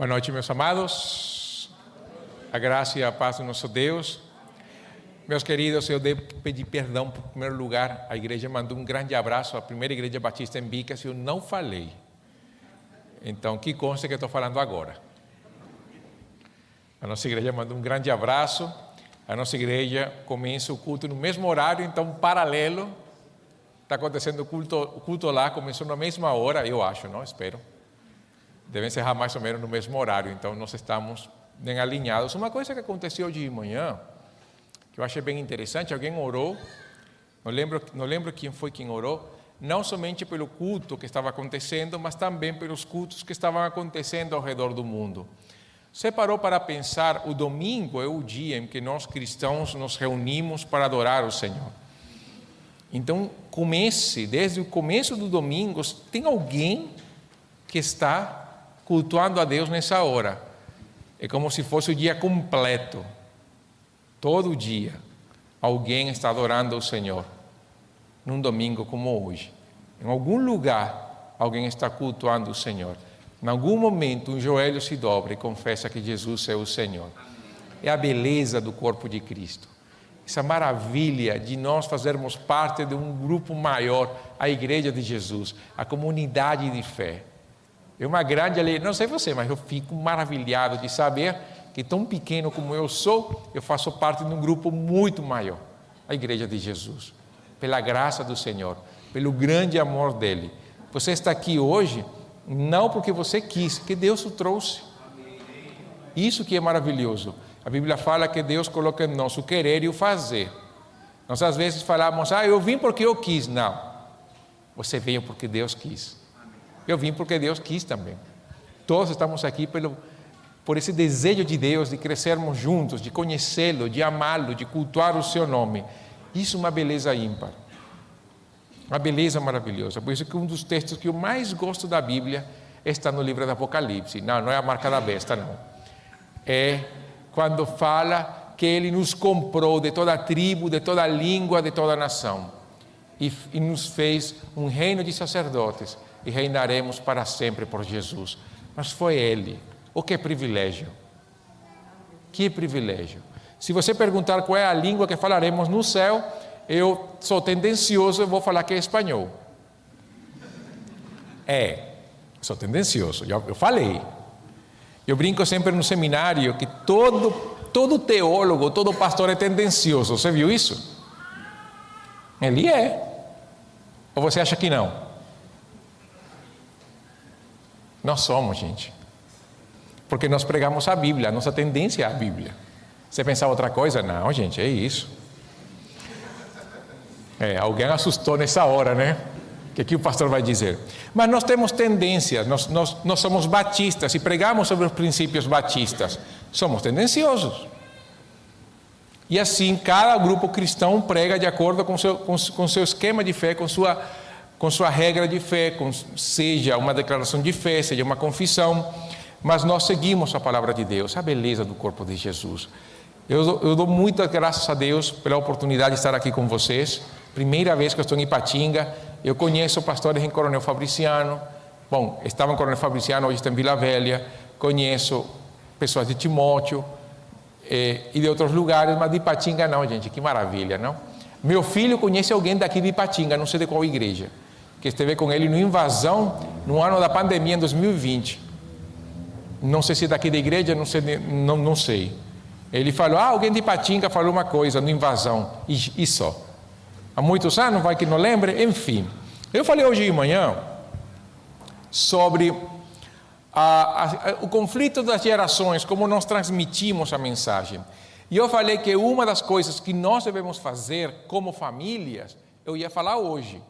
Boa noite, meus amados. A graça e a paz do nosso Deus. Meus queridos, eu devo pedir perdão, por primeiro lugar, a igreja mandou um grande abraço à primeira igreja batista em Bicas e eu não falei. Então, que consta que eu estou falando agora. A nossa igreja mandou um grande abraço. A nossa igreja começa o culto no mesmo horário, então, paralelo. Está acontecendo o culto, o culto lá, começou na mesma hora, eu acho, não? Espero. Deve encerrar mais ou menos no mesmo horário, então nós estamos bem alinhados. Uma coisa que aconteceu de manhã, que eu achei bem interessante, alguém orou, não lembro, não lembro quem foi quem orou, não somente pelo culto que estava acontecendo, mas também pelos cultos que estavam acontecendo ao redor do mundo. Você parou para pensar, o domingo é o dia em que nós cristãos nos reunimos para adorar o Senhor. Então, comece, desde o começo do domingo, tem alguém que está cultuando a Deus nessa hora. É como se fosse o dia completo. Todo dia, alguém está adorando o Senhor. Num domingo como hoje. Em algum lugar, alguém está cultuando o Senhor. Em algum momento, um joelho se dobra e confessa que Jesus é o Senhor. É a beleza do corpo de Cristo. Essa maravilha de nós fazermos parte de um grupo maior, a Igreja de Jesus, a comunidade de fé. É uma grande alegria, não sei você, mas eu fico maravilhado de saber que, tão pequeno como eu sou, eu faço parte de um grupo muito maior, a Igreja de Jesus. Pela graça do Senhor, pelo grande amor dele. Você está aqui hoje não porque você quis, que Deus o trouxe. Isso que é maravilhoso. A Bíblia fala que Deus coloca em nós o querer e o fazer. Nós às vezes falamos, ah, eu vim porque eu quis. Não. Você veio porque Deus quis. Eu vim porque Deus quis também. Todos estamos aqui pelo, por esse desejo de Deus de crescermos juntos, de conhecê-lo, de amá-lo, de cultuar o seu nome. Isso é uma beleza ímpar. Uma beleza maravilhosa. Por isso que um dos textos que eu mais gosto da Bíblia está no livro do Apocalipse. Não, não é a marca da besta, não. É quando fala que ele nos comprou de toda tribo, de toda língua, de toda nação. E, e nos fez um reino de sacerdotes e reinaremos para sempre por Jesus. Mas foi ele. O que privilégio! Que privilégio! Se você perguntar qual é a língua que falaremos no céu, eu sou tendencioso, eu vou falar que é espanhol. É, sou tendencioso, eu falei. Eu brinco sempre no seminário que todo, todo teólogo, todo pastor é tendencioso. Você viu isso? Ele é. Ou você acha que não? Nós somos, gente. Porque nós pregamos a Bíblia, a nossa tendência é a Bíblia. Você pensar outra coisa? Não, gente, é isso. É, alguém assustou nessa hora, né? O que, que o pastor vai dizer? Mas nós temos tendências, nós, nós, nós somos batistas e pregamos sobre os princípios batistas. Somos tendenciosos. E assim, cada grupo cristão prega de acordo com seu, com, com seu esquema de fé, com sua, com sua regra de fé, com, seja uma declaração de fé, seja uma confissão. Mas nós seguimos a palavra de Deus, a beleza do corpo de Jesus. Eu, eu dou muitas graças a Deus pela oportunidade de estar aqui com vocês. Primeira vez que eu estou em Ipatinga, eu conheço pastores em Coronel Fabriciano. Bom, estava em Coronel Fabriciano, hoje está em Vila Velha. Conheço pessoas de Timóteo eh, e de outros lugares, mas de Ipatinga não, gente, que maravilha, não? Meu filho conhece alguém daqui de Ipatinga, não sei de qual igreja, que esteve com ele no invasão no ano da pandemia, em 2020. Não sei se daqui da igreja, não sei, não, não sei. Ele falou, ah, alguém de Ipatinga falou uma coisa no invasão, e, e só há muitos anos, vai que não lembre, enfim. Eu falei hoje de manhã sobre a, a, o conflito das gerações, como nós transmitimos a mensagem. E eu falei que uma das coisas que nós devemos fazer como famílias, eu ia falar hoje.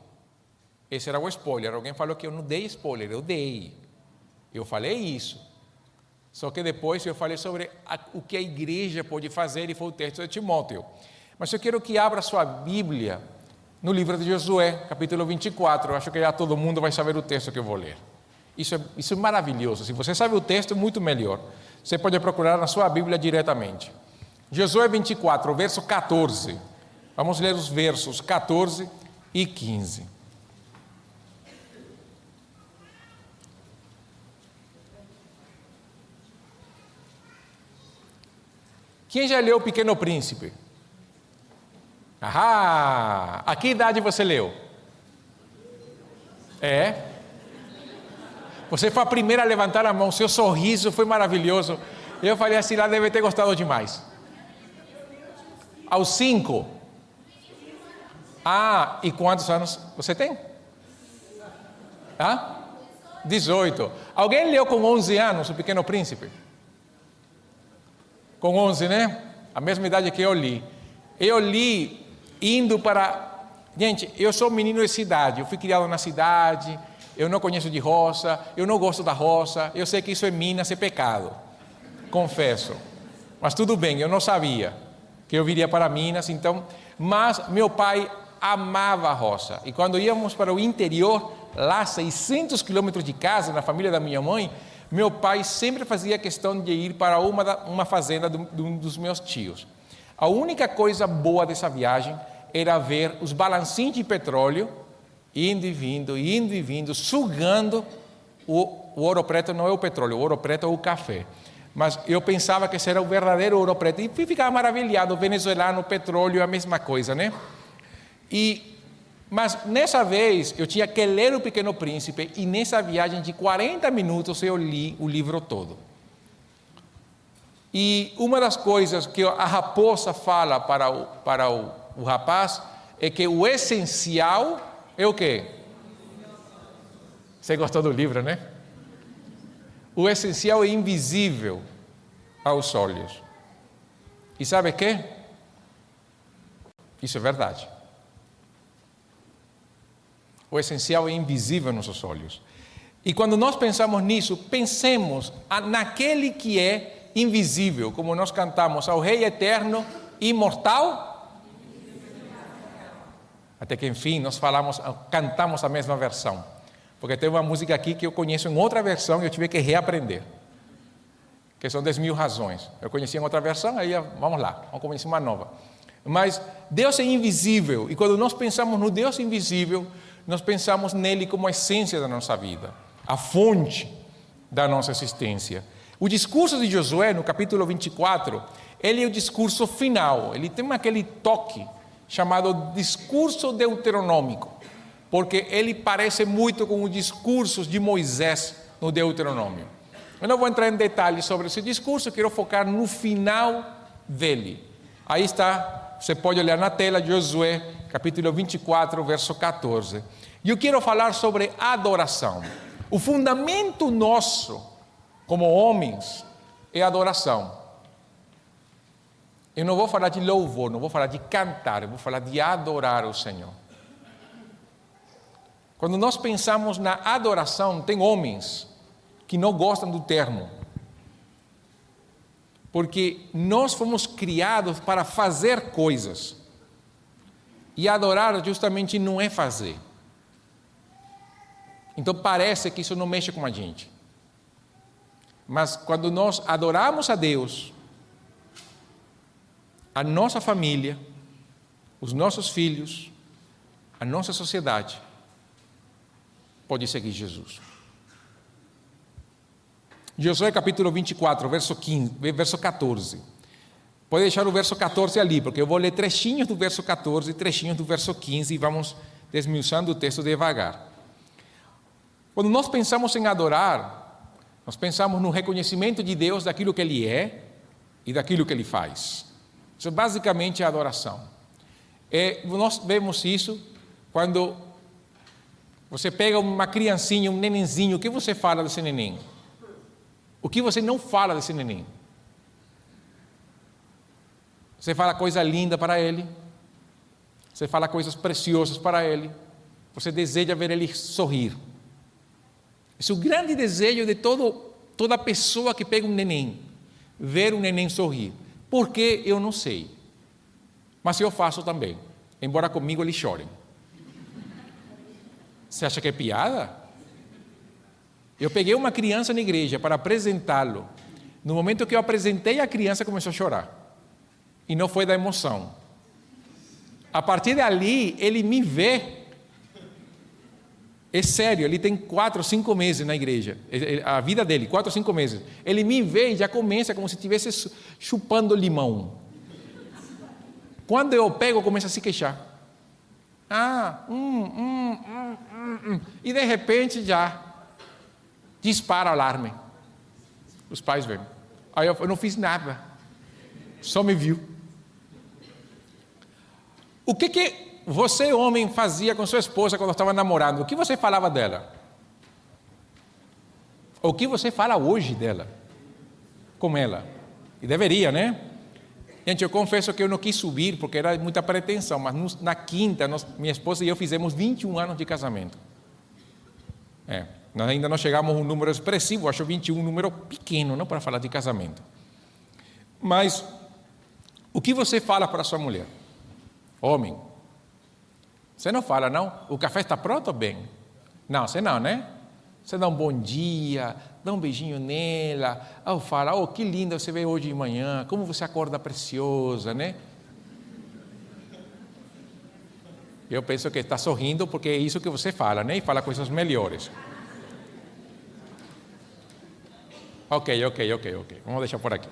Esse era o spoiler. Alguém falou que eu não dei spoiler, eu dei. Eu falei isso. Só que depois eu falei sobre a, o que a igreja pode fazer, e foi o texto de Timóteo. Mas eu quero que abra sua Bíblia no livro de Josué, capítulo 24. Eu acho que já todo mundo vai saber o texto que eu vou ler. Isso é, isso é maravilhoso. Se você sabe o texto, muito melhor. Você pode procurar na sua Bíblia diretamente. Josué 24, verso 14. Vamos ler os versos 14 e 15. Quem já leu O Pequeno Príncipe? Ah, a que idade você leu? É? Você foi a primeira a levantar a mão, seu sorriso foi maravilhoso. Eu falei assim, lá deve ter gostado demais. Aos cinco. Ah, e quantos anos você tem? Ah? 18. Alguém leu com 11 anos O Pequeno Príncipe? Com 11, né? A mesma idade que eu li. Eu li indo para. Gente, eu sou menino de cidade, eu fui criado na cidade, eu não conheço de roça, eu não gosto da roça, eu sei que isso em Minas é pecado, confesso. Mas tudo bem, eu não sabia que eu viria para Minas, então. Mas meu pai amava a roça, e quando íamos para o interior, lá 600 quilômetros de casa, na família da minha mãe, meu pai sempre fazia questão de ir para uma, uma fazenda de um dos meus tios. A única coisa boa dessa viagem era ver os balancinhos de petróleo indo e vindo, indo e vindo, sugando o, o ouro preto, não é o petróleo, o ouro preto é o café. Mas eu pensava que esse era o verdadeiro ouro preto. E ficava maravilhado, o venezuelano, o petróleo, a mesma coisa, né? E, mas nessa vez eu tinha que ler O Pequeno Príncipe e nessa viagem de 40 minutos eu li o livro todo. E uma das coisas que a raposa fala para o, para o o rapaz é que o essencial é o quê? Você gostou do livro, né? O essencial é invisível aos olhos. E sabe o que? Isso é verdade. O essencial é invisível nos nossos olhos. E quando nós pensamos nisso, pensemos naquele que é invisível, como nós cantamos, ao Rei eterno, imortal até que, enfim, nós falamos, cantamos a mesma versão. Porque tem uma música aqui que eu conheço em outra versão e eu tive que reaprender. Que são 10 mil razões. Eu conhecia em outra versão, aí vamos lá, vamos conhecer uma nova. Mas Deus é invisível, e quando nós pensamos no Deus invisível, nós pensamos nele como a essência da nossa vida, a fonte da nossa existência. O discurso de Josué, no capítulo 24, ele é o discurso final, ele tem aquele toque chamado discurso deuteronômico, porque ele parece muito com os discursos de Moisés no Deuteronômio. Eu não vou entrar em detalhes sobre esse discurso, quero focar no final dele. Aí está, você pode olhar na tela, Josué, capítulo 24, verso 14. Eu quero falar sobre adoração. O fundamento nosso, como homens, é adoração. Eu não vou falar de louvor, não vou falar de cantar, eu vou falar de adorar o Senhor. Quando nós pensamos na adoração, tem homens que não gostam do termo. Porque nós fomos criados para fazer coisas. E adorar justamente não é fazer. Então parece que isso não mexe com a gente. Mas quando nós adoramos a Deus, a nossa família, os nossos filhos, a nossa sociedade pode seguir Jesus. Josué capítulo 24, verso, 15, verso 14. Pode deixar o verso 14 ali, porque eu vou ler trechinhos do verso 14 e trechinhos do verso 15 e vamos desmiuçando o texto devagar. Quando nós pensamos em adorar, nós pensamos no reconhecimento de Deus daquilo que Ele é e daquilo que Ele faz. Isso é basicamente adoração. É, nós vemos isso quando você pega uma criancinha, um nenenzinho, o que você fala desse neném? O que você não fala desse neném? Você fala coisa linda para ele, você fala coisas preciosas para ele, você deseja ver ele sorrir. Esse é o grande desejo de todo, toda pessoa que pega um neném, ver um neném sorrir. Por que eu não sei. Mas eu faço também, embora comigo eles chorem. Você acha que é piada? Eu peguei uma criança na igreja para apresentá-lo. No momento que eu apresentei a criança, começou a chorar. E não foi da emoção. A partir dali, ele me vê. É sério, ele tem quatro, cinco meses na igreja. A vida dele, quatro, cinco meses. Ele me vê e já começa como se estivesse chupando limão. Quando eu pego, começa a se queixar. Ah, hum, hum, hum, hum, hum. E de repente já dispara o alarme. Os pais vêm. Aí eu, eu não fiz nada. Só me viu. O que, que você, homem, fazia com sua esposa quando estava namorando? O que você falava dela? O que você fala hoje dela? Com ela? E deveria, né? Gente, eu confesso que eu não quis subir porque era muita pretensão, mas na quinta, nós, minha esposa e eu fizemos 21 anos de casamento. É, nós ainda não chegamos a um número expressivo, acho 21 um número pequeno, não para falar de casamento. Mas o que você fala para sua mulher? Homem, você não fala, não? O café está pronto, bem? Não, você não, né? Você dá um bom dia, dá um beijinho nela, ou fala, oh, que linda você veio hoje de manhã, como você acorda preciosa, né? Eu penso que está sorrindo porque é isso que você fala, né? E fala coisas melhores. Ok, ok, ok, ok. Vamos deixar por aqui.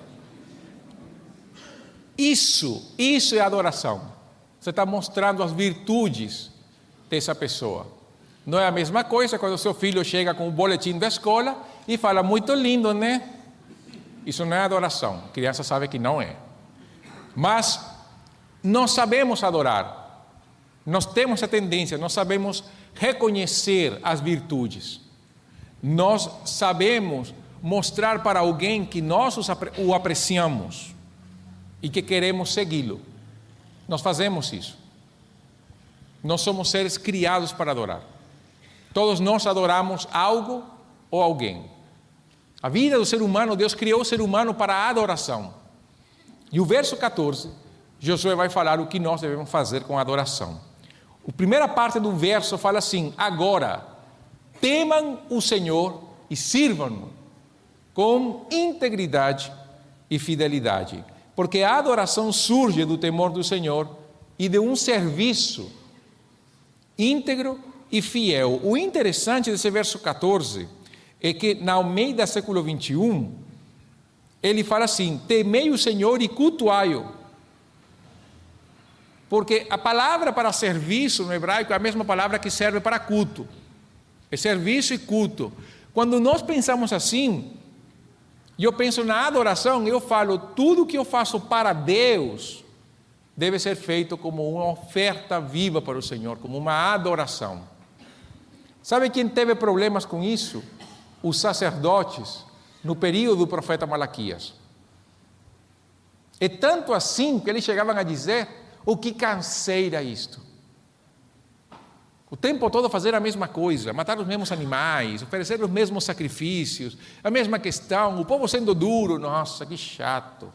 Isso, isso é adoração. Você está mostrando as virtudes dessa pessoa. Não é a mesma coisa quando seu filho chega com o boletim da escola e fala, muito lindo, né? Isso não é adoração. A criança sabe que não é. Mas nós sabemos adorar. Nós temos a tendência, nós sabemos reconhecer as virtudes. Nós sabemos mostrar para alguém que nós o apreciamos e que queremos segui-lo. Nós fazemos isso. Nós somos seres criados para adorar. Todos nós adoramos algo ou alguém. A vida do ser humano, Deus criou o ser humano para a adoração. E o verso 14, Josué vai falar o que nós devemos fazer com a adoração. A primeira parte do verso fala assim: Agora, temam o Senhor e sirvam-no com integridade e fidelidade, porque a adoração surge do temor do Senhor e de um serviço íntegro e fiel. O interessante desse verso 14 é que na Almeida século 21, ele fala assim: temei o Senhor e cultuai-o. Porque a palavra para serviço no hebraico é a mesma palavra que serve para culto. É serviço e culto. Quando nós pensamos assim, e eu penso na adoração, eu falo, tudo que eu faço para Deus deve ser feito como uma oferta viva para o Senhor, como uma adoração. Sabe quem teve problemas com isso? Os sacerdotes no período do profeta Malaquias. É tanto assim que eles chegavam a dizer: o que canseira isto. O tempo todo fazer a mesma coisa, matar os mesmos animais, oferecer os mesmos sacrifícios, a mesma questão, o povo sendo duro, nossa, que chato.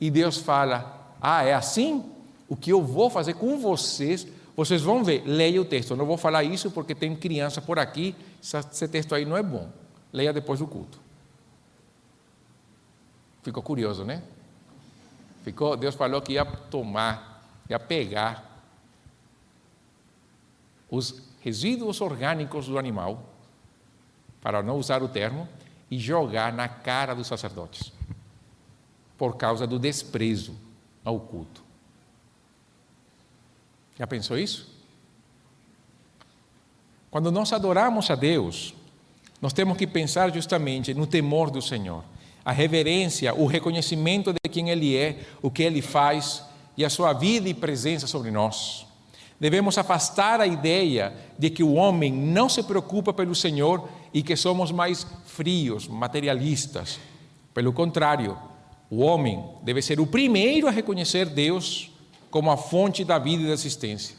E Deus fala: Ah, é assim? O que eu vou fazer com vocês vocês vão ver, leia o texto. Eu não vou falar isso porque tem criança por aqui, esse texto aí não é bom. Leia depois do culto. Ficou curioso, né? Ficou, Deus falou que ia tomar, ia pegar os resíduos orgânicos do animal, para não usar o termo, e jogar na cara dos sacerdotes, por causa do desprezo ao culto. Já pensou isso? Quando nós adoramos a Deus, nós temos que pensar justamente no temor do Senhor, a reverência, o reconhecimento de quem Ele é, o que Ele faz e a sua vida e presença sobre nós. Devemos afastar a ideia de que o homem não se preocupa pelo Senhor e que somos mais frios, materialistas. Pelo contrário, o homem deve ser o primeiro a reconhecer Deus como a fonte da vida e da existência.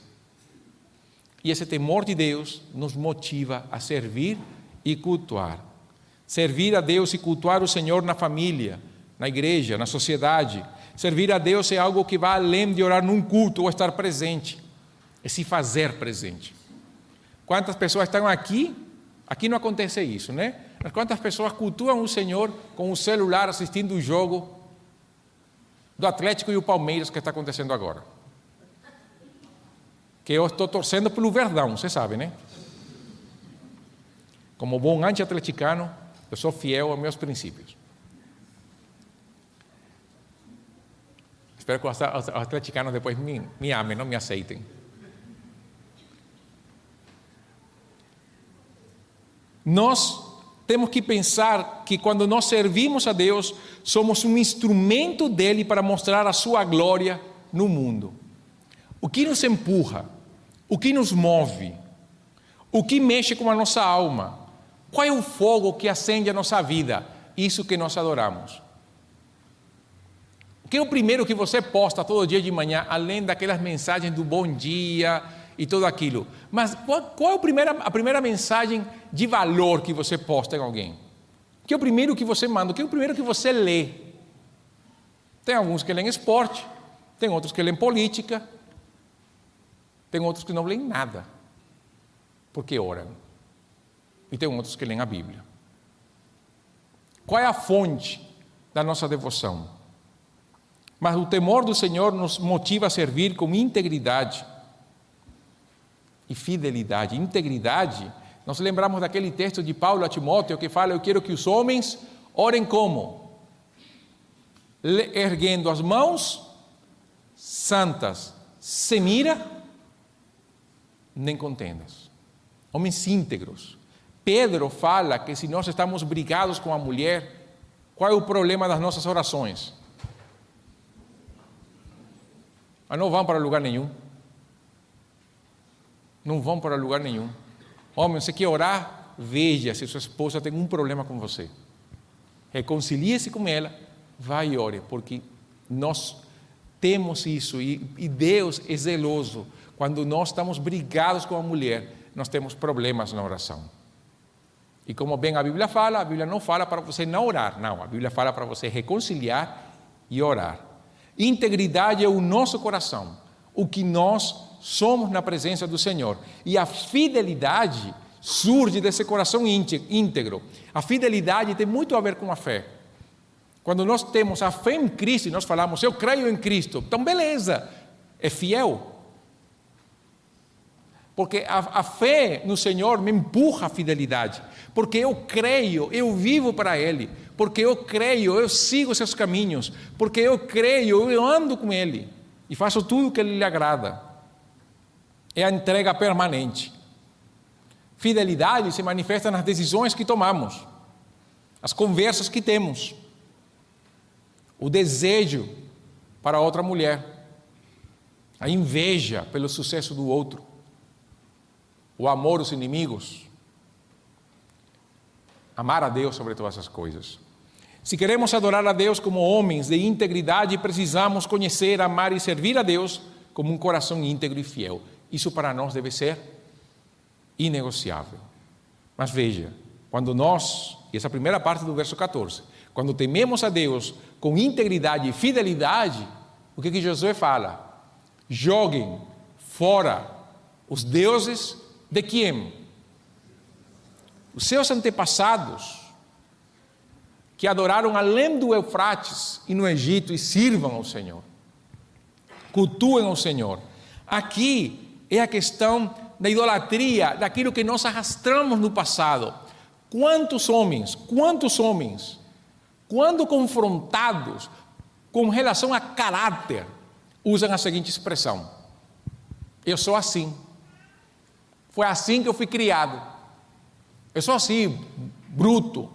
E esse temor de Deus nos motiva a servir e cultuar. Servir a Deus e cultuar o Senhor na família, na igreja, na sociedade. Servir a Deus é algo que vai além de orar num culto ou estar presente, é se fazer presente. Quantas pessoas estão aqui? Aqui não acontece isso, né? Mas quantas pessoas cultuam o Senhor com o celular assistindo o jogo do Atlético e o Palmeiras que está acontecendo agora. Que eu estou torcendo pelo Verdão, você sabe, né? Como bom anti-atleticano, eu sou fiel aos meus princípios. Espero que os atleticanos depois me, me amem, não me aceitem. Nós temos que pensar que quando nós servimos a Deus, somos um instrumento dele para mostrar a sua glória no mundo. O que nos empurra? O que nos move? O que mexe com a nossa alma? Qual é o fogo que acende a nossa vida? Isso que nós adoramos. O que é o primeiro que você posta todo dia de manhã, além daquelas mensagens do bom dia e tudo aquilo? Mas qual, é a primeira, a primeira mensagem de valor que você posta em alguém? Que é o primeiro que você manda? Que é o primeiro que você lê? Tem alguns que leem esporte, tem outros que leem política, tem outros que não leem nada, porque oram. E tem outros que leem a Bíblia. Qual é a fonte da nossa devoção? Mas o temor do Senhor nos motiva a servir com integridade e fidelidade. Integridade, nós lembramos daquele texto de Paulo a Timóteo que fala: Eu quero que os homens orem como? Erguendo as mãos santas, sem ira nem contendas. Homens íntegros. Pedro fala que se nós estamos brigados com a mulher, qual é o problema das nossas orações? Mas não vão para lugar nenhum. Não vão para lugar nenhum. Homem, você quer orar? Veja se sua esposa tem um problema com você. Reconcilie-se com ela, vai e ore, porque nós temos isso e, e Deus é zeloso quando nós estamos brigados com a mulher, nós temos problemas na oração. E como bem a Bíblia fala, a Bíblia não fala para você não orar, não. A Bíblia fala para você reconciliar e orar. Integridade é o nosso coração, o que nós somos na presença do Senhor. E a fidelidade surge desse coração íntegro. A fidelidade tem muito a ver com a fé. Quando nós temos a fé em Cristo e nós falamos, eu creio em Cristo, então beleza, é fiel. Porque a, a, fé no Senhor me empurra a fidelidade. Porque eu creio, eu vivo para Ele. Porque eu creio, eu sigo seus caminhos. Porque eu creio, eu ando com Ele. E faço tudo o que Ele lhe agrada. É a entrega permanente. Fidelidade se manifesta nas decisões que tomamos, as conversas que temos, o desejo para outra mulher, a inveja pelo sucesso do outro o amor aos inimigos, amar a Deus sobre todas as coisas. Se queremos adorar a Deus como homens de integridade, precisamos conhecer, amar e servir a Deus como um coração íntegro e fiel. Isso para nós deve ser inegociável. Mas veja, quando nós, e essa primeira parte do verso 14, quando tememos a Deus com integridade e fidelidade, o que, que Josué fala? Joguem fora os deuses de quem? Os seus antepassados, que adoraram além do Eufrates e no Egito e sirvam ao Senhor, cultuem ao Senhor. Aqui é a questão da idolatria, daquilo que nós arrastramos no passado. Quantos homens, quantos homens, quando confrontados com relação a caráter, usam a seguinte expressão: Eu sou assim. Foi assim que eu fui criado. Eu sou assim, bruto,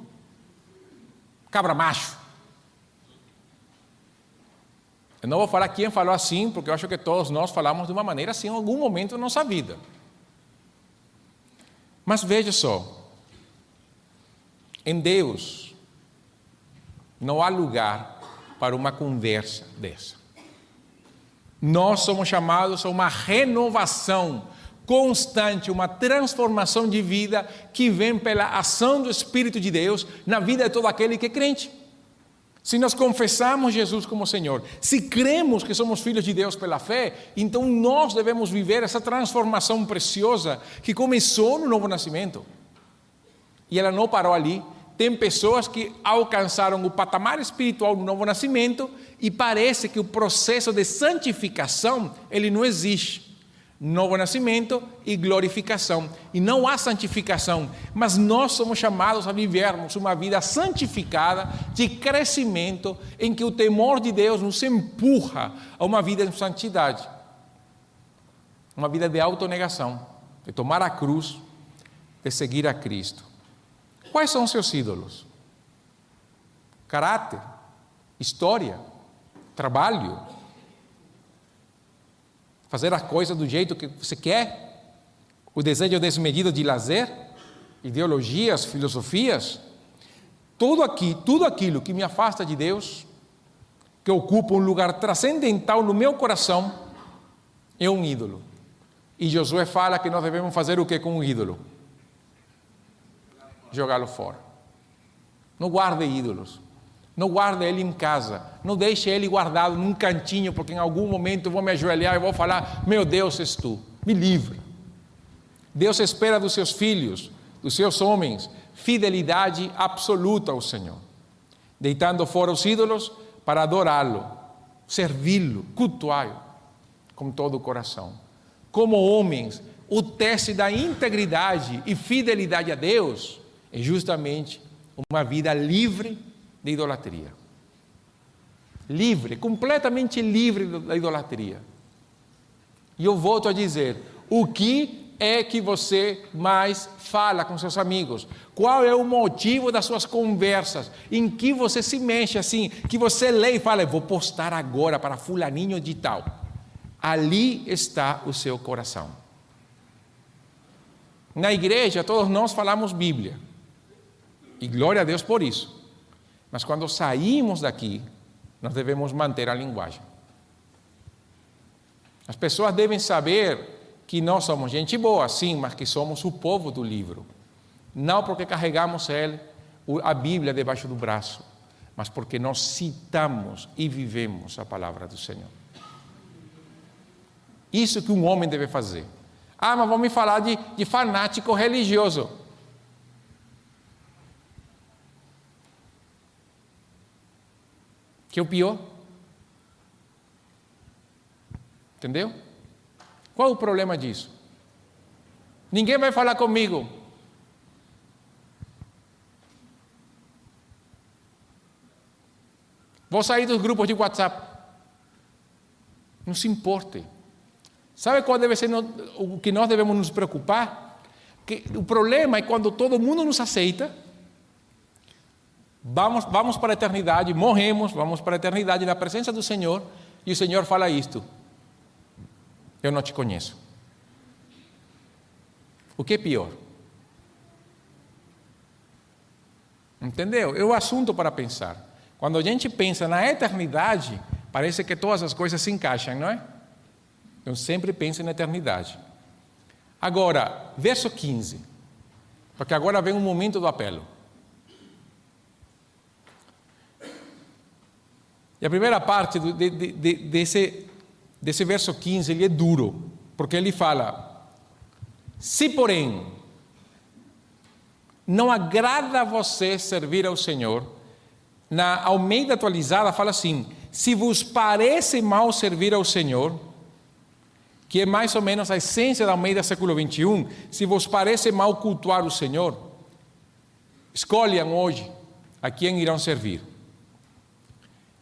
cabra macho. Eu não vou falar quem falou assim, porque eu acho que todos nós falamos de uma maneira assim em algum momento da nossa vida. Mas veja só, em Deus não há lugar para uma conversa dessa. Nós somos chamados a uma renovação constante, uma transformação de vida que vem pela ação do Espírito de Deus na vida de todo aquele que é crente. Se nós confessamos Jesus como Senhor, se cremos que somos filhos de Deus pela fé, então nós devemos viver essa transformação preciosa que começou no novo nascimento. E ela não parou ali. Tem pessoas que alcançaram o patamar espiritual do novo nascimento e parece que o processo de santificação ele não existe novo nascimento e glorificação. E não há santificação, mas nós somos chamados a vivermos uma vida santificada, de crescimento, em que o temor de Deus nos empurra a uma vida em santidade. Uma vida de autonegação, de tomar a cruz, de seguir a Cristo. Quais são seus ídolos? Caráter, história, trabalho, fazer a coisa do jeito que você quer, o desejo desmedido de lazer, ideologias, filosofias, tudo aqui, tudo aquilo que me afasta de Deus, que ocupa um lugar transcendental no meu coração, é um ídolo. E Josué fala que nós devemos fazer o que com um ídolo? Jogá-lo fora. Não guarde ídolos. Não guarde ele em casa. Não deixe ele guardado num cantinho, porque em algum momento eu vou me ajoelhar e vou falar: Meu Deus, és tu. Me livre. Deus espera dos seus filhos, dos seus homens, fidelidade absoluta ao Senhor. Deitando fora os ídolos para adorá-lo, servi-lo, cultuá-lo com todo o coração. Como homens, o teste da integridade e fidelidade a Deus é justamente uma vida livre de idolatria. Livre, completamente livre da idolatria. E eu volto a dizer: o que é que você mais fala com seus amigos? Qual é o motivo das suas conversas? Em que você se mexe assim, que você lê e fala, vou postar agora para fulaninho de tal. Ali está o seu coração. Na igreja, todos nós falamos Bíblia. E glória a Deus por isso. Mas quando saímos daqui, nós devemos manter a linguagem. As pessoas devem saber que nós somos gente boa, sim, mas que somos o povo do livro. Não porque carregamos ele, a Bíblia debaixo do braço, mas porque nós citamos e vivemos a palavra do Senhor. Isso que um homem deve fazer. Ah, mas vamos falar de, de fanático religioso. Que é o pior. Entendeu? Qual o problema disso? Ninguém vai falar comigo. Vou sair dos grupos de WhatsApp. Não se importe. Sabe qual deve ser o que nós devemos nos preocupar? Que o problema é quando todo mundo nos aceita Vamos, vamos para a eternidade, morremos, vamos para a eternidade na presença do Senhor, e o Senhor fala isto: Eu não te conheço. O que é pior? Entendeu? É o assunto para pensar. Quando a gente pensa na eternidade, parece que todas as coisas se encaixam, não é? Então sempre pense na eternidade. Agora, verso 15, porque agora vem o momento do apelo. E a primeira parte de, de, de, desse, desse verso 15 ele é duro, porque ele fala: Se, porém, não agrada a você servir ao Senhor, na Almeida atualizada fala assim: se vos parece mal servir ao Senhor, que é mais ou menos a essência da Almeida século 21, se vos parece mal cultuar o Senhor, escolham hoje a quem irão servir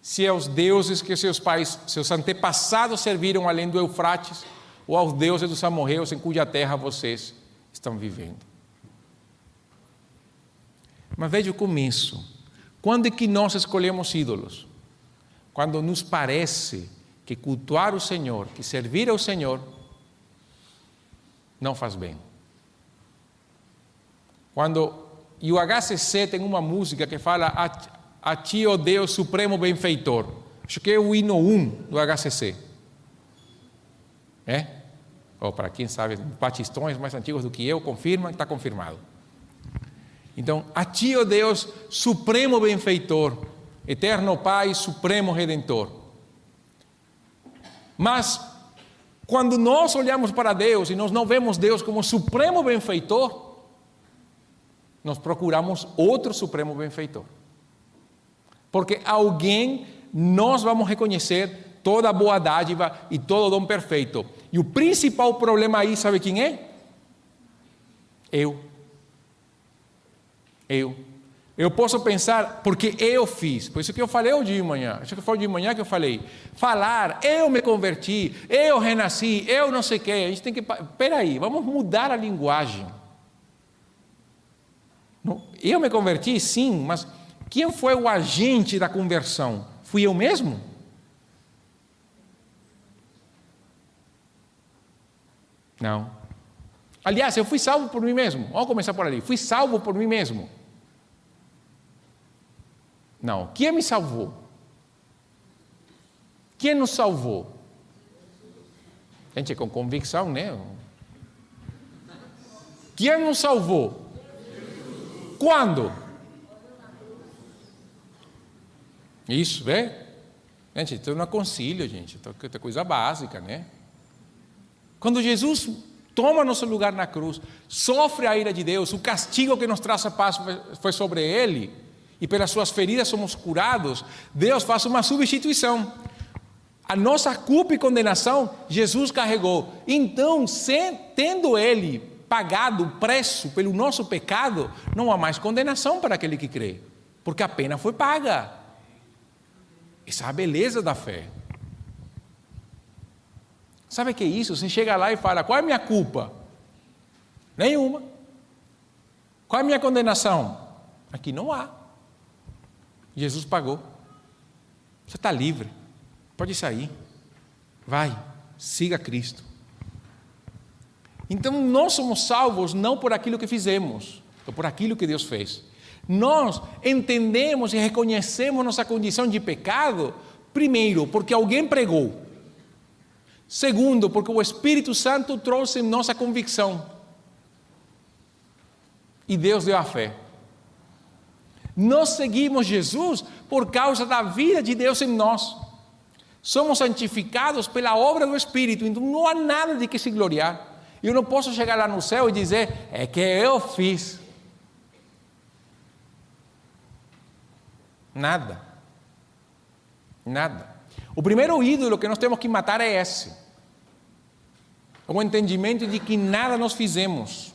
se aos deuses que seus pais, seus antepassados serviram além do Eufrates, ou aos deuses dos amorreus em cuja terra vocês estão vivendo. Mas veja o começo. Quando é que nós escolhemos ídolos? Quando nos parece que cultuar o Senhor, que servir ao Senhor, não faz bem. Quando, e o HCC tem uma música que fala a ti, ó Deus Supremo Benfeitor. Acho que é o hino 1 do HCC. É? Ou para quem sabe, batistões mais antigos do que eu, confirma, está confirmado. Então, a ti, ó Deus Supremo Benfeitor, Eterno Pai, Supremo Redentor. Mas, quando nós olhamos para Deus e nós não vemos Deus como Supremo Benfeitor, nós procuramos outro Supremo Benfeitor porque alguém nós vamos reconhecer toda boa dádiva e todo dom perfeito. E o principal problema aí, sabe quem é? Eu. Eu. Eu posso pensar, porque eu fiz, por isso que eu falei hoje de manhã, acho que foi de manhã que eu falei, falar, eu me converti, eu renasci, eu não sei o quê, a gente tem que, peraí, vamos mudar a linguagem. Eu me converti, sim, mas quem foi o agente da conversão? Fui eu mesmo? Não. Aliás, eu fui salvo por mim mesmo. Vamos começar por ali. Fui salvo por mim mesmo. Não. Quem me salvou? Quem nos salvou? Gente, com convicção, né? Quem nos salvou? Quando? Isso, vê? Gente, isso não concílio, gente. É coisa básica, né? Quando Jesus toma nosso lugar na cruz, sofre a ira de Deus, o castigo que nos traz a paz foi sobre ele e pelas suas feridas somos curados, Deus faz uma substituição. A nossa culpa e condenação, Jesus carregou. Então, tendo Ele pagado o preço pelo nosso pecado, não há mais condenação para aquele que crê, porque a pena foi paga. Essa é a beleza da fé. Sabe o que é isso? Você chega lá e fala: qual é a minha culpa? Nenhuma. Qual é a minha condenação? Aqui não há. Jesus pagou. Você está livre. Pode sair. Vai. Siga Cristo. Então nós somos salvos não por aquilo que fizemos, mas por aquilo que Deus fez. Nós entendemos e reconhecemos nossa condição de pecado, primeiro, porque alguém pregou. Segundo, porque o Espírito Santo trouxe nossa convicção. E Deus deu a fé. Nós seguimos Jesus por causa da vida de Deus em nós. Somos santificados pela obra do Espírito, então não há nada de que se gloriar. Eu não posso chegar lá no céu e dizer, é que eu fiz. Nada. Nada. O primeiro ídolo que nós temos que matar é esse. O entendimento de que nada nós fizemos.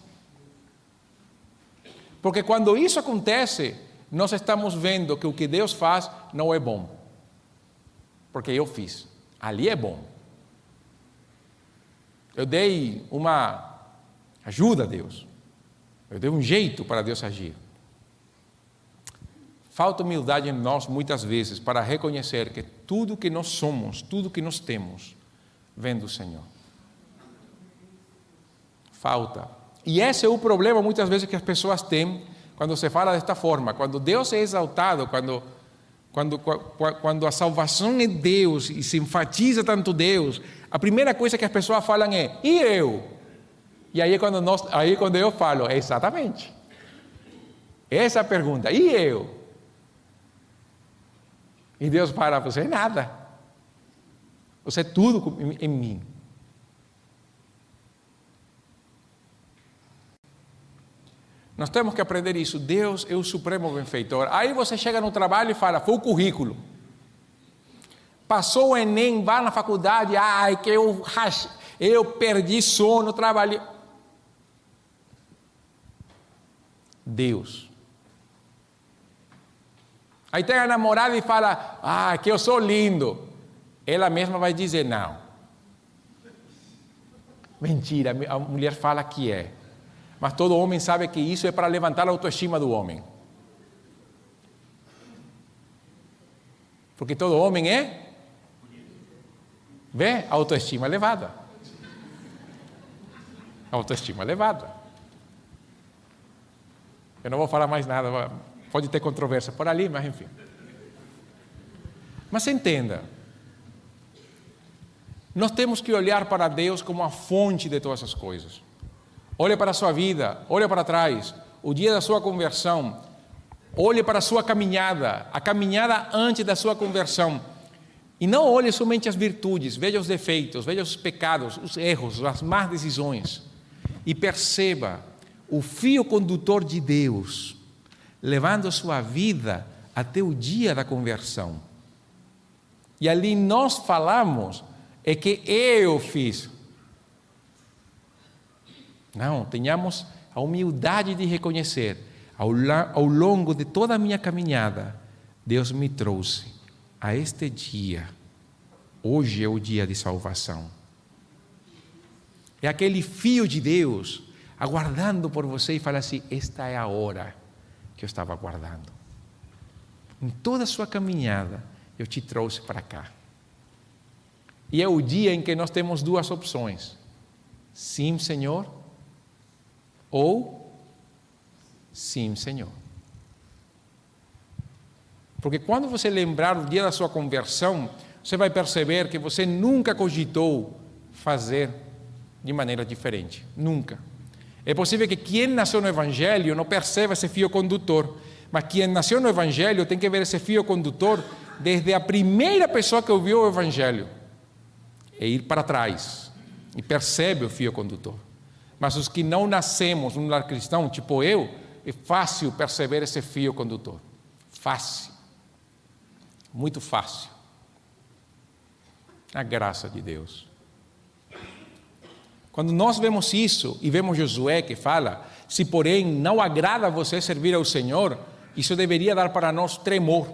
Porque quando isso acontece, nós estamos vendo que o que Deus faz não é bom. Porque eu fiz. Ali é bom. Eu dei uma ajuda a Deus. Eu dei um jeito para Deus agir. Falta humildade em nós muitas vezes para reconhecer que tudo que nós somos, tudo que nós temos, vem do Senhor. Falta. E esse é o problema muitas vezes que as pessoas têm quando se fala desta forma, quando Deus é exaltado, quando, quando, quando a salvação é Deus e se enfatiza tanto Deus, a primeira coisa que as pessoas falam é: e eu? E aí quando, nós, aí quando eu falo, é exatamente. Essa é pergunta: e eu? E Deus para, você é nada. Você é tudo em mim. Nós temos que aprender isso. Deus é o supremo benfeitor. Aí você chega no trabalho e fala: foi o currículo. Passou o Enem, vai na faculdade, ai, que eu, eu perdi sono, trabalhei. Deus. Aí tem a namorada e fala: Ah, que eu sou lindo. Ela mesma vai dizer: Não. Mentira, a mulher fala que é. Mas todo homem sabe que isso é para levantar a autoestima do homem. Porque todo homem é. Vê? Autoestima elevada. Autoestima elevada. Eu não vou falar mais nada, pode ter controvérsia por ali, mas enfim. Mas entenda, nós temos que olhar para Deus como a fonte de todas as coisas. Olhe para a sua vida, olhe para trás, o dia da sua conversão, olhe para a sua caminhada, a caminhada antes da sua conversão. E não olhe somente as virtudes, veja os defeitos, veja os pecados, os erros, as más decisões. E perceba o fio condutor de Deus, levando sua vida até o dia da conversão. E ali nós falamos é que eu fiz. Não, tenhamos a humildade de reconhecer, ao, ao longo de toda a minha caminhada, Deus me trouxe a este dia. Hoje é o dia de salvação. É aquele fio de Deus aguardando por você e fala assim: Esta é a hora que eu estava aguardando. Em toda a sua caminhada, eu te trouxe para cá. E é o dia em que nós temos duas opções: sim, Senhor, ou sim, Senhor. Porque quando você lembrar o dia da sua conversão, você vai perceber que você nunca cogitou fazer de maneira diferente. Nunca. É possível que quem nasceu no Evangelho não perceba esse fio condutor, mas quem nasceu no Evangelho tem que ver esse fio condutor desde a primeira pessoa que ouviu o Evangelho é ir para trás e percebe o fio condutor. Mas os que não nascemos num lar cristão, tipo eu, é fácil perceber esse fio condutor. Fácil. Muito fácil. A graça de Deus. Quando nós vemos isso e vemos Josué que fala: se porém não agrada você servir ao Senhor, isso deveria dar para nós tremor.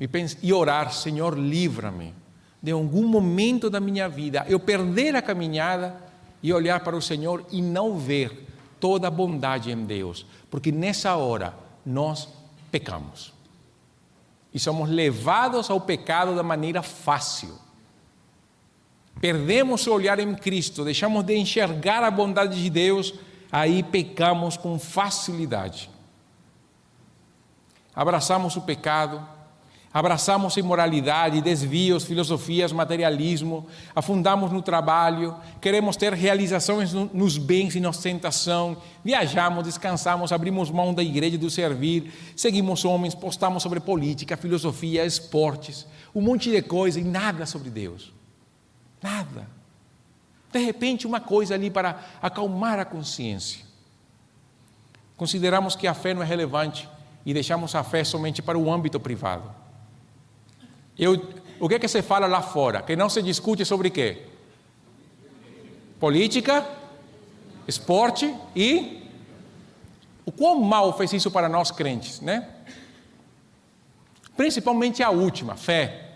E, e orar: Senhor, livra-me de algum momento da minha vida eu perder a caminhada e olhar para o Senhor e não ver toda a bondade em Deus, porque nessa hora nós pecamos e somos levados ao pecado da maneira fácil. Perdemos o olhar em Cristo, deixamos de enxergar a bondade de Deus, aí pecamos com facilidade. Abraçamos o pecado, Abraçamos imoralidade, desvios, filosofias, materialismo, afundamos no trabalho, queremos ter realizações nos bens e na ostentação, viajamos, descansamos, abrimos mão da igreja do servir, seguimos homens, postamos sobre política, filosofia, esportes, um monte de coisa e nada sobre Deus. Nada. De repente, uma coisa ali para acalmar a consciência. Consideramos que a fé não é relevante e deixamos a fé somente para o âmbito privado. Eu, o que, é que se fala lá fora? Que não se discute sobre quê? Política, esporte e. O quão mal fez isso para nós crentes, né? Principalmente a última, fé.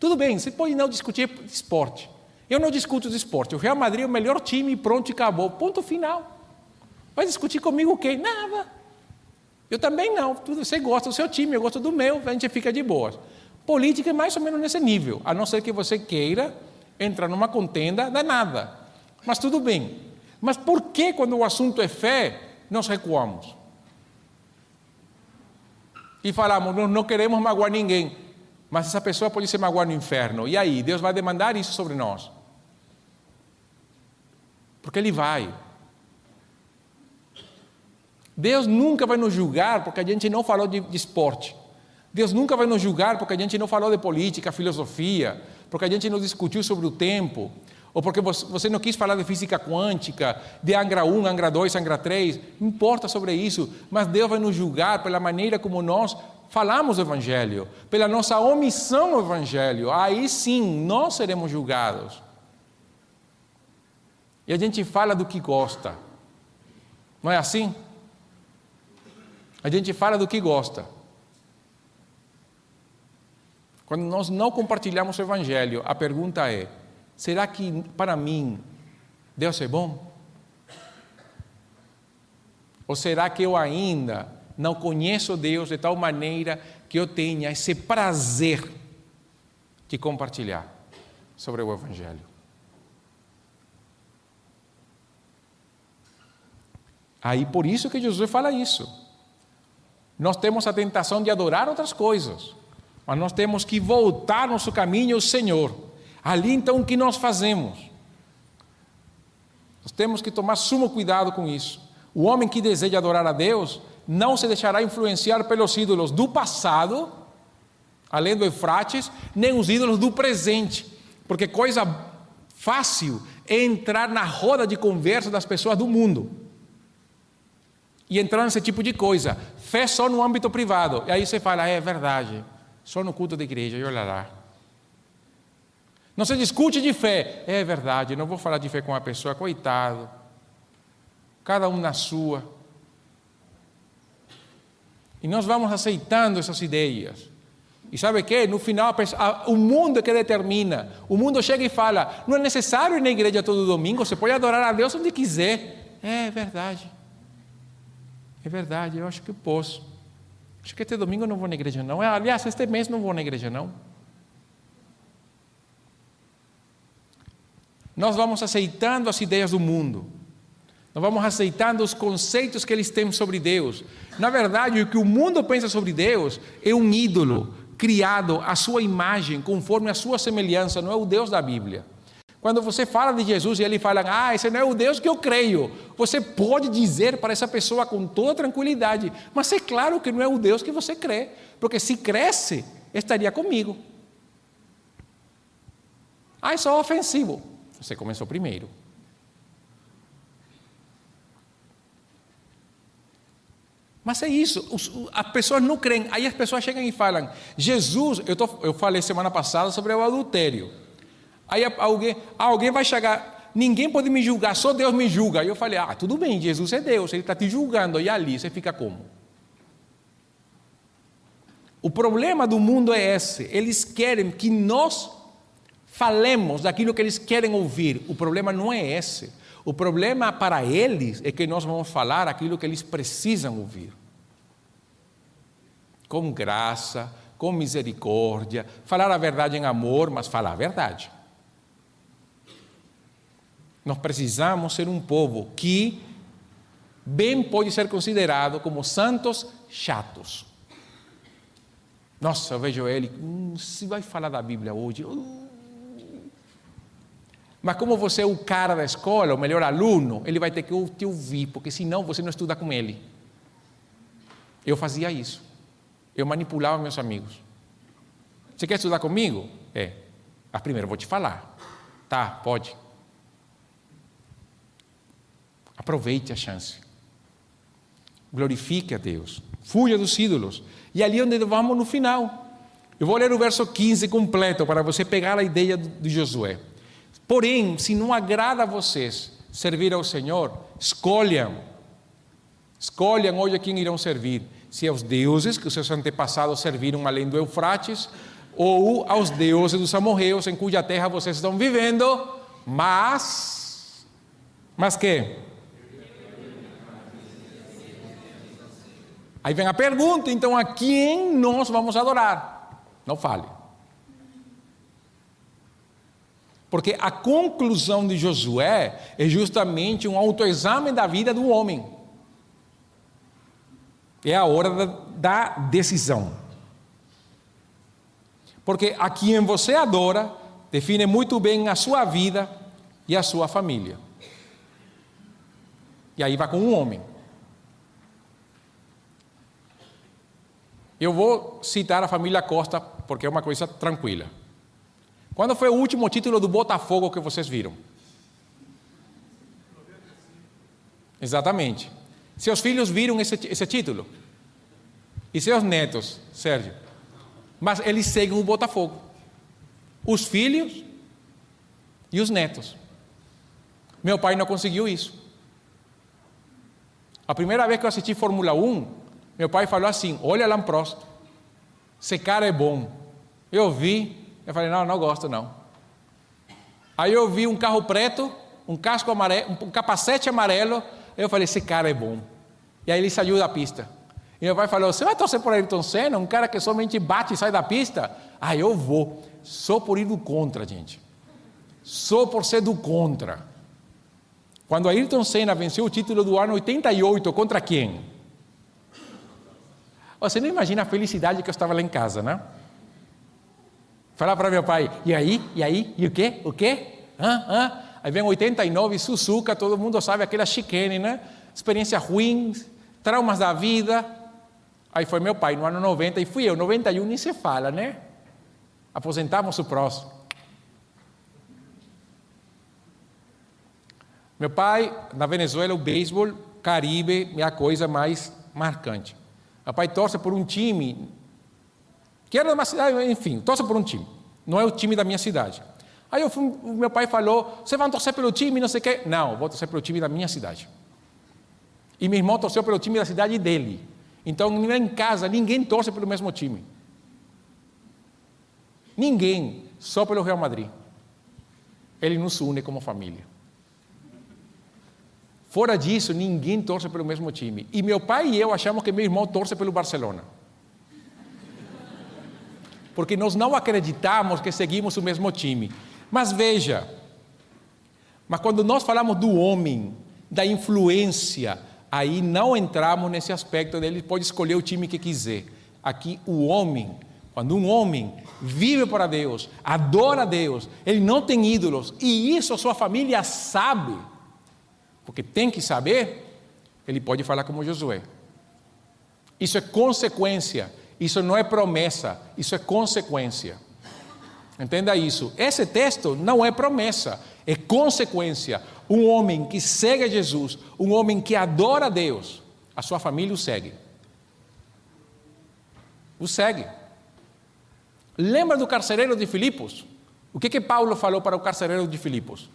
Tudo bem, você pode não discutir esporte. Eu não discuto de esporte. O Real Madrid é o melhor time, pronto, acabou. Ponto final. Vai discutir comigo o quê? Nada. Eu também não. Você gosta do seu time, eu gosto do meu, a gente fica de boas. Política é mais ou menos nesse nível, a não ser que você queira entrar numa contenda danada. Mas tudo bem. Mas por que, quando o assunto é fé, nós recuamos? E falamos, nós não queremos magoar ninguém, mas essa pessoa pode se magoar no inferno. E aí, Deus vai demandar isso sobre nós? Porque Ele vai. Deus nunca vai nos julgar porque a gente não falou de, de esporte. Deus nunca vai nos julgar porque a gente não falou de política, filosofia, porque a gente não discutiu sobre o tempo, ou porque você não quis falar de física quântica, de Angra 1, Angra 2, Angra 3, não importa sobre isso, mas Deus vai nos julgar pela maneira como nós falamos o Evangelho, pela nossa omissão ao Evangelho. Aí sim, nós seremos julgados. E a gente fala do que gosta, não é assim? A gente fala do que gosta. Quando nós não compartilhamos o Evangelho, a pergunta é: será que para mim Deus é bom? Ou será que eu ainda não conheço Deus de tal maneira que eu tenha esse prazer de compartilhar sobre o Evangelho? Aí por isso que Jesus fala isso. Nós temos a tentação de adorar outras coisas. Mas nós temos que voltar nosso caminho ao Senhor. Ali então o que nós fazemos? Nós temos que tomar sumo cuidado com isso. O homem que deseja adorar a Deus não se deixará influenciar pelos ídolos do passado, além do Eufrates, nem os ídolos do presente, porque coisa fácil é entrar na roda de conversa das pessoas do mundo e entrar nesse tipo de coisa. Fé só no âmbito privado. E aí você fala, é verdade. Só no culto da igreja, e olha lá. Não se discute de fé. É verdade, não vou falar de fé com uma pessoa, coitado. Cada um na sua. E nós vamos aceitando essas ideias. E sabe o que? No final, o mundo é que determina. O mundo chega e fala: não é necessário ir na igreja todo domingo, você pode adorar a Deus onde quiser. É verdade. É verdade, eu acho que posso. Acho que este domingo não vou na igreja, não. Aliás, este mês não vou na igreja, não. Nós vamos aceitando as ideias do mundo. Nós vamos aceitando os conceitos que eles têm sobre Deus. Na verdade, o que o mundo pensa sobre Deus é um ídolo criado à sua imagem, conforme a sua semelhança, não é o Deus da Bíblia. Quando você fala de Jesus e ele fala, ah, esse não é o Deus que eu creio, você pode dizer para essa pessoa com toda tranquilidade, mas é claro que não é o Deus que você crê, porque se cresce, estaria comigo. Ah, isso é ofensivo. Você começou primeiro. Mas é isso, as pessoas não creem. Aí as pessoas chegam e falam: Jesus, eu, tô, eu falei semana passada sobre o adultério. Aí alguém, alguém vai chegar, ninguém pode me julgar, só Deus me julga. Aí eu falei: Ah, tudo bem, Jesus é Deus, Ele está te julgando. E ali você fica como? O problema do mundo é esse: eles querem que nós falemos daquilo que eles querem ouvir. O problema não é esse. O problema para eles é que nós vamos falar aquilo que eles precisam ouvir. Com graça, com misericórdia, falar a verdade em amor, mas falar a verdade. Nós precisamos ser um povo que bem pode ser considerado como santos chatos. Nossa, eu vejo ele, hum, se vai falar da Bíblia hoje, uh, mas como você é o cara da escola, o melhor aluno, ele vai ter que te ouvir, porque senão você não estuda com ele. Eu fazia isso. Eu manipulava meus amigos. Você quer estudar comigo? É. Mas primeiro eu vou te falar. Tá, pode. Aproveite a chance. Glorifique a Deus. Fuja dos ídolos. E ali onde vamos no final. Eu vou ler o verso 15 completo para você pegar a ideia de Josué. Porém, se não agrada a vocês servir ao Senhor, escolham. Escolham hoje a quem irão servir. Se aos deuses que os seus antepassados serviram além do Eufrates, ou aos deuses dos amorreus em cuja terra vocês estão vivendo, mas. Mas que? Aí vem a pergunta, então a quem nós vamos adorar? Não fale. Porque a conclusão de Josué é justamente um autoexame da vida do homem. É a hora da, decisão. Porque a quem você adora define muito bem a sua vida e a sua família. E aí vai com um homem. Eu vou citar a família Costa porque é uma coisa tranquila. Quando foi o último título do Botafogo que vocês viram? Exatamente. Seus filhos viram esse, esse título? E seus netos, Sérgio? Mas eles seguem o Botafogo. Os filhos e os netos. Meu pai não conseguiu isso. A primeira vez que eu assisti Fórmula 1, meu pai falou assim: Olha Lamprost, esse cara é bom. Eu vi, eu falei, não, não gosto não. Aí eu vi um carro preto, um casco amarelo, um capacete amarelo, eu falei, esse cara é bom. E aí ele saiu da pista. E meu pai falou, você vai torcer por Ayrton Senna, um cara que somente bate e sai da pista? Ah, eu vou. Só por ir do contra, gente. Só por ser do contra. Quando Ayrton Senna venceu o título do ano 88, contra quem? Você não imagina a felicidade que eu estava lá em casa, né? Falar para meu pai, e aí, e aí, e o quê? O quê? Hã? Hã? Aí vem 89, Suzuka, todo mundo sabe aquela chicane, né? Experiência ruim, traumas da vida. Aí foi meu pai no ano 90 e fui eu, 91 nem se fala, né? Aposentamos o próximo. Meu pai, na Venezuela, o beisebol, Caribe é a coisa mais marcante. Meu pai torce por um time Quero uma cidade, enfim, torço por um time. Não é o time da minha cidade. Aí eu fui, meu pai falou: Você vai torcer pelo time, não sei o quê? Não, vou torcer pelo time da minha cidade. E meu irmão torceu pelo time da cidade dele. Então, em casa, ninguém torce pelo mesmo time. Ninguém, só pelo Real Madrid. Ele nos une como família. Fora disso, ninguém torce pelo mesmo time. E meu pai e eu achamos que meu irmão torce pelo Barcelona. Porque nós não acreditamos que seguimos o mesmo time. Mas veja, mas quando nós falamos do homem, da influência, aí não entramos nesse aspecto dele pode escolher o time que quiser. Aqui o homem, quando um homem vive para Deus, adora a Deus, ele não tem ídolos, e isso a sua família sabe, porque tem que saber, ele pode falar como Josué. Isso é consequência, isso não é promessa, isso é consequência. Entenda isso. Esse texto não é promessa, é consequência. Um homem que segue Jesus, um homem que adora a Deus, a sua família o segue. O segue. Lembra do carcereiro de Filipos? O que que Paulo falou para o carcereiro de Filipos?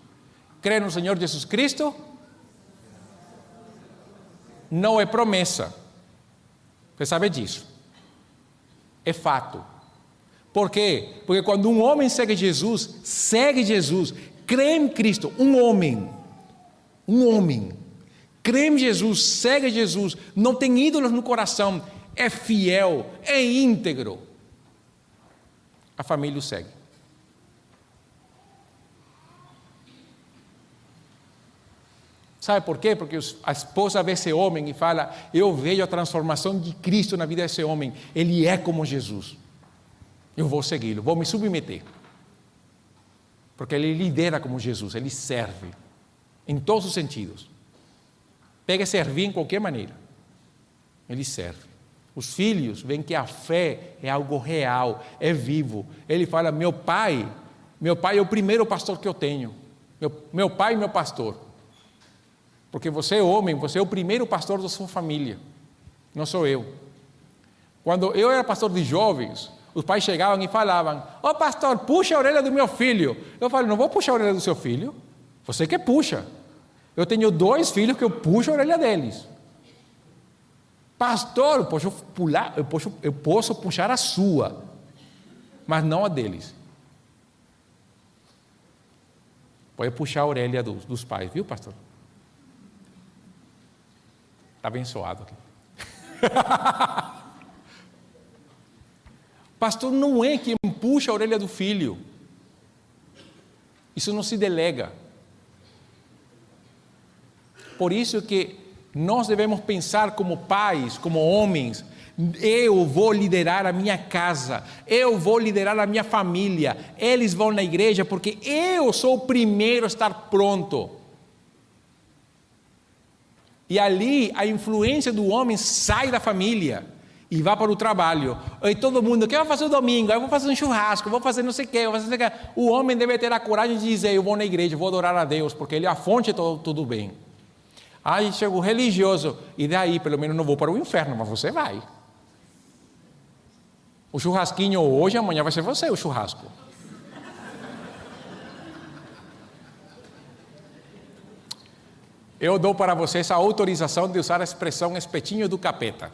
Crê no Senhor Jesus Cristo? Não é promessa. Você sabe disso. É fato. Por quê? Porque quando um homem segue Jesus, segue Jesus, crê em Cristo, um homem, um homem, crê em Jesus, segue Jesus, não tem ídolos no coração, é fiel, é íntegro, a família o segue. Sabe por quê? Porque a esposa vê esse homem e fala: Eu vejo a transformação de Cristo na vida desse homem. Ele é como Jesus. Eu vou segui-lo, vou me submeter. Porque ele lidera como Jesus, ele serve em todos os sentidos. Pega servir em qualquer maneira. Ele serve. Os filhos veem que a fé é algo real, é vivo. Ele fala: Meu pai, meu pai é o primeiro pastor que eu tenho. Meu, meu pai meu pastor. Porque você é homem, você é o primeiro pastor da sua família. Não sou eu. Quando eu era pastor de jovens, os pais chegavam e falavam: Ó oh, pastor, puxa a orelha do meu filho. Eu falei: Não vou puxar a orelha do seu filho. Você que puxa. Eu tenho dois filhos que eu puxo a orelha deles. Pastor, eu posso, pular, eu posso, eu posso puxar a sua, mas não a deles. Pode puxar a orelha dos, dos pais, viu, pastor? Está abençoado aqui. pastor não é quem puxa a orelha do filho. Isso não se delega. Por isso que nós devemos pensar como pais, como homens. Eu vou liderar a minha casa, eu vou liderar a minha família, eles vão na igreja porque eu sou o primeiro a estar pronto. E ali a influência do homem sai da família e vai para o trabalho. E todo mundo, que vai fazer o domingo? Eu vou fazer um churrasco, vou fazer não sei o quê, vou fazer não sei o quê. O homem deve ter a coragem de dizer: Eu vou na igreja, vou adorar a Deus, porque Ele é a fonte de tudo bem. Aí chega o religioso, e daí pelo menos não vou para o inferno, mas você vai. O churrasquinho hoje, amanhã vai ser você o churrasco. Eu dou para vocês a autorização de usar a expressão espetinho do capeta.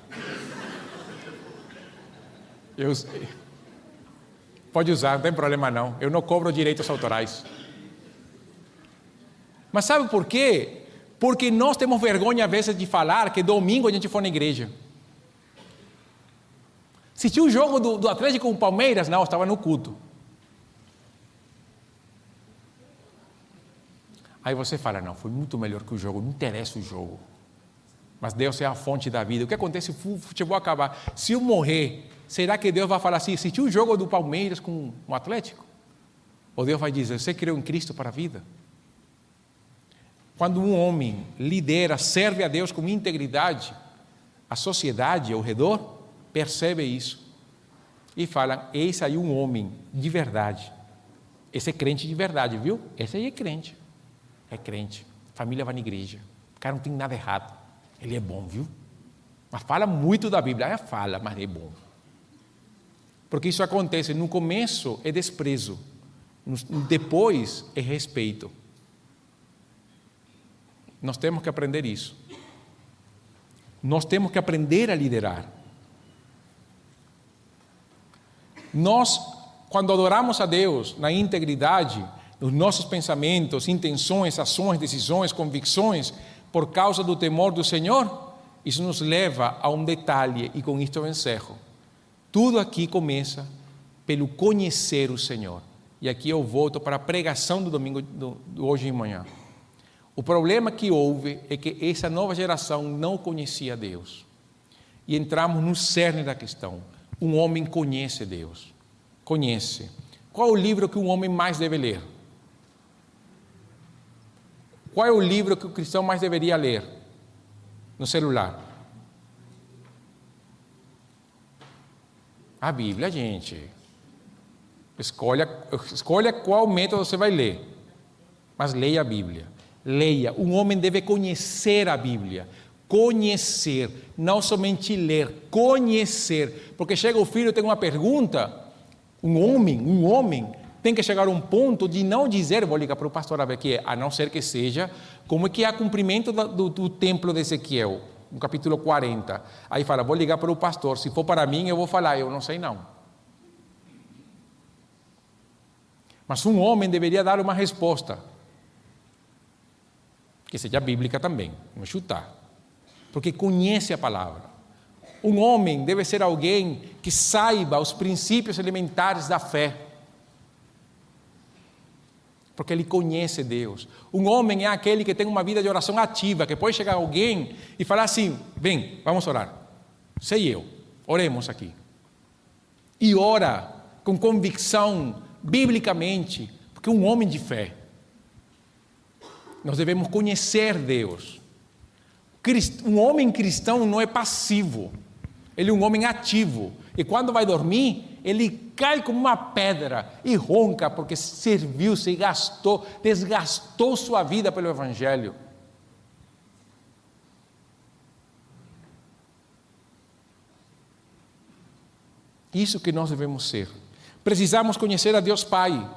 Eu, pode usar, não tem problema não. Eu não cobro direitos autorais. Mas sabe por quê? Porque nós temos vergonha às vezes de falar que domingo a gente foi na igreja. Assistiu o jogo do, do Atlético com o Palmeiras? Não, estava no culto. Aí você fala, não, foi muito melhor que o jogo, não interessa o jogo. Mas Deus é a fonte da vida. O que acontece se o futebol acabar? Se eu morrer, será que Deus vai falar assim, assistiu o jogo do Palmeiras com o Atlético? Ou Deus vai dizer, você creu em Cristo para a vida? Quando um homem lidera, serve a Deus com integridade, a sociedade ao redor percebe isso e fala: esse aí um homem de verdade. Esse é crente de verdade, viu? Esse aí é crente. É crente. Família vai na igreja. O cara não tem nada errado. Ele é bom, viu? Mas fala muito da Bíblia. É, fala, mas é bom. Porque isso acontece no começo é desprezo, depois é respeito. Nós temos que aprender isso. Nós temos que aprender a liderar. Nós, quando adoramos a Deus na integridade, nos nossos pensamentos, intenções, ações, decisões, convicções, por causa do temor do Senhor, isso nos leva a um detalhe, e com isto eu encerro. Tudo aqui começa pelo conhecer o Senhor. E aqui eu volto para a pregação do domingo, do, do hoje de manhã. O problema que houve é que essa nova geração não conhecia Deus. E entramos no cerne da questão. Um homem conhece Deus. Conhece. Qual o livro que um homem mais deve ler? Qual é o livro que o cristão mais deveria ler? No celular. A Bíblia, gente. Escolha, escolha qual método você vai ler. Mas leia a Bíblia. Leia. Um homem deve conhecer a Bíblia. Conhecer, não somente ler, conhecer. Porque chega o filho tem uma pergunta, um homem, um homem, tem que chegar a um ponto de não dizer, vou ligar para o pastor a ver que é, a não ser que seja, como é que é o cumprimento do, do, do templo de Ezequiel no capítulo 40. Aí fala: Vou ligar para o pastor, se for para mim, eu vou falar, eu não sei não. Mas um homem deveria dar uma resposta, que seja bíblica também, não chutar, porque conhece a palavra. Um homem deve ser alguém que saiba os princípios elementares da fé porque ele conhece Deus. Um homem é aquele que tem uma vida de oração ativa, que pode chegar alguém e falar assim: vem, vamos orar. Sei eu, oremos aqui. E ora com convicção, biblicamente, porque um homem de fé. Nós devemos conhecer Deus. Um homem cristão não é passivo, ele é um homem ativo. E quando vai dormir, ele cai como uma pedra e ronca porque serviu, se gastou, desgastou sua vida pelo Evangelho. Isso que nós devemos ser. Precisamos conhecer a Deus Pai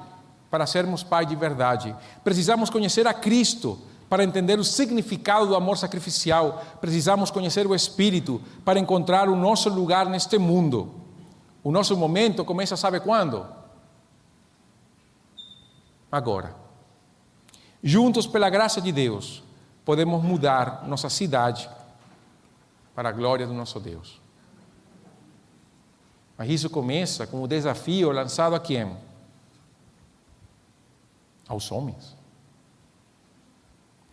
para sermos Pai de verdade. Precisamos conhecer a Cristo para entender o significado do amor sacrificial. Precisamos conhecer o Espírito para encontrar o nosso lugar neste mundo. O nosso momento começa, sabe quando? Agora. Juntos, pela graça de Deus, podemos mudar nossa cidade para a glória do nosso Deus. Mas isso começa com o desafio lançado a quem? Aos homens.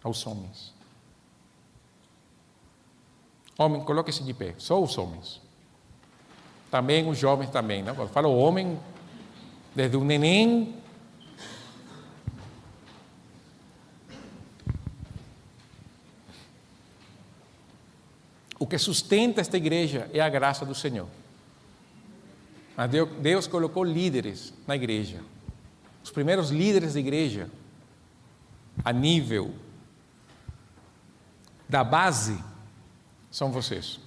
Aos homens. Homem, coloque-se de pé, só os homens. Também os jovens também, não? Quando falo homem, desde o neném O que sustenta esta igreja é a graça do Senhor. Mas Deus colocou líderes na igreja. Os primeiros líderes da igreja, a nível da base, são vocês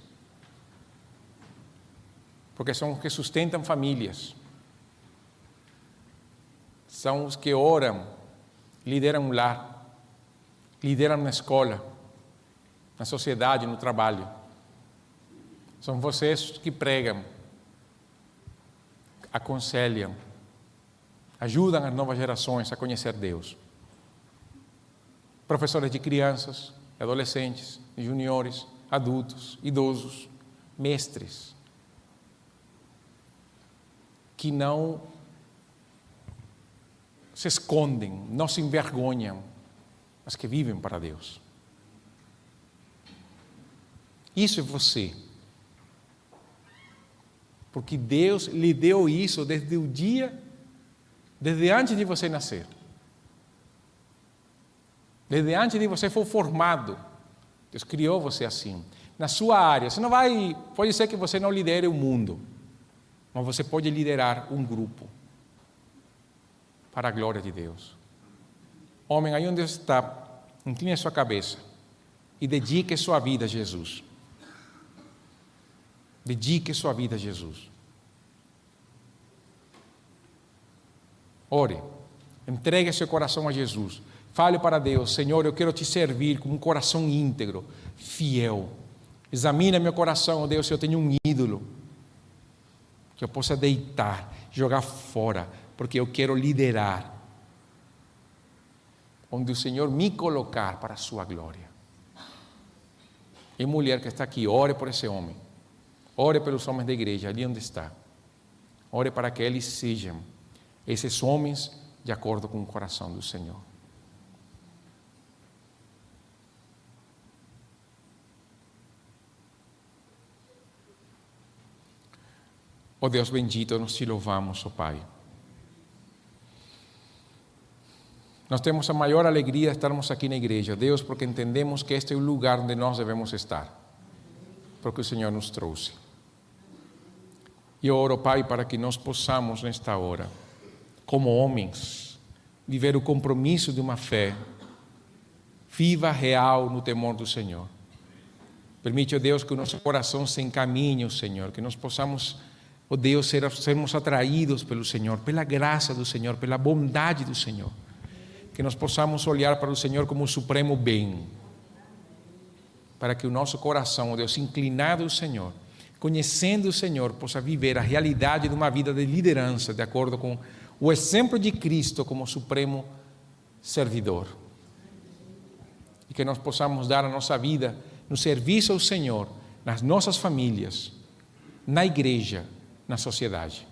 porque são os que sustentam famílias. São os que oram, lideram um lar, lideram na escola, na sociedade, no trabalho. São vocês que pregam, aconselham, ajudam as novas gerações a conhecer Deus. Professores de crianças, adolescentes, juniores, adultos, idosos, mestres, que não se escondem, não se envergonham, mas que vivem para Deus. Isso é você. Porque Deus lhe deu isso desde o dia, desde antes de você nascer. Desde antes de você for formado. Deus criou você assim. Na sua área. Você não vai. Pode ser que você não lidere o mundo mas você pode liderar um grupo para a glória de Deus. Homem, aí onde está, incline a sua cabeça e dedique sua vida a Jesus. Dedique sua vida a Jesus. Ore. Entregue seu coração a Jesus. Fale para Deus: Senhor, eu quero te servir com um coração íntegro, fiel. Examina meu coração, Deus, se eu tenho um ídolo que eu possa deitar, jogar fora, porque eu quero liderar onde o Senhor me colocar para a sua glória. E mulher que está aqui, ore por esse homem. Ore pelos homens da igreja, ali onde está. Ore para que eles sejam esses homens de acordo com o coração do Senhor. Oh Deus bendito, nós te louvamos, oh Pai. Nós temos a maior alegria de estarmos aqui na igreja, Deus, porque entendemos que este é o lugar onde nós devemos estar, porque o Senhor nos trouxe. E eu oro, Pai, para que nós possamos, nesta hora, como homens, viver o compromisso de uma fé viva, real, no temor do Senhor. Permite, ó Deus, que o nosso coração se encaminhe, Senhor, que nós possamos oh Deus, ser, sermos atraídos pelo Senhor, pela graça do Senhor, pela bondade do Senhor. Que nós possamos olhar para o Senhor como o supremo bem. Para que o nosso coração, oh Deus, inclinado ao Senhor, conhecendo o Senhor, possa viver a realidade de uma vida de liderança, de acordo com o exemplo de Cristo como supremo servidor. E que nós possamos dar a nossa vida no serviço ao Senhor, nas nossas famílias, na igreja, na sociedade.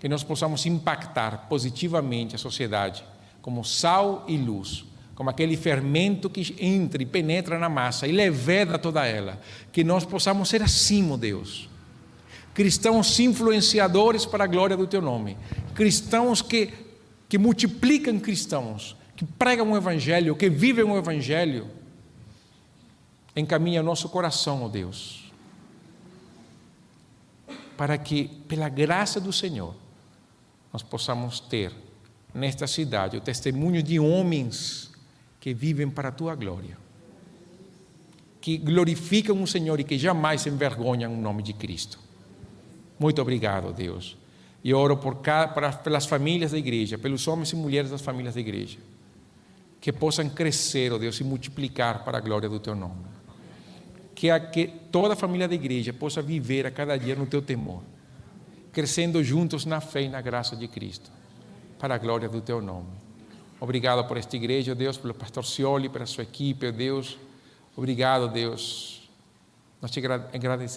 Que nós possamos impactar positivamente a sociedade como sal e luz, como aquele fermento que entra e penetra na massa e leveda toda ela. Que nós possamos ser assim, meu Deus. Cristãos influenciadores para a glória do teu nome. Cristãos que, que multiplicam cristãos, que pregam o evangelho, que vivem o evangelho. Encaminha nosso coração, ó oh Deus para que, pela graça do Senhor, nós possamos ter nesta cidade o testemunho de homens que vivem para a tua glória, que glorificam o Senhor e que jamais envergonham o nome de Cristo. Muito obrigado, Deus. E oro por para, pelas famílias da igreja, pelos homens e mulheres das famílias da igreja, que possam crescer, ó oh Deus, e multiplicar para a glória do teu nome que, a, que toda a família da igreja possa viver a cada dia no teu temor, crescendo juntos na fé e na graça de Cristo, para a glória do teu nome. Obrigado por esta igreja, Deus, pelo pastor Cioli, pela sua equipe, Deus. Obrigado, Deus. Nós te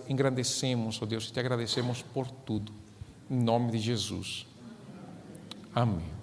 engrandecemos, ó oh Deus, e te agradecemos por tudo. Em nome de Jesus. Amém.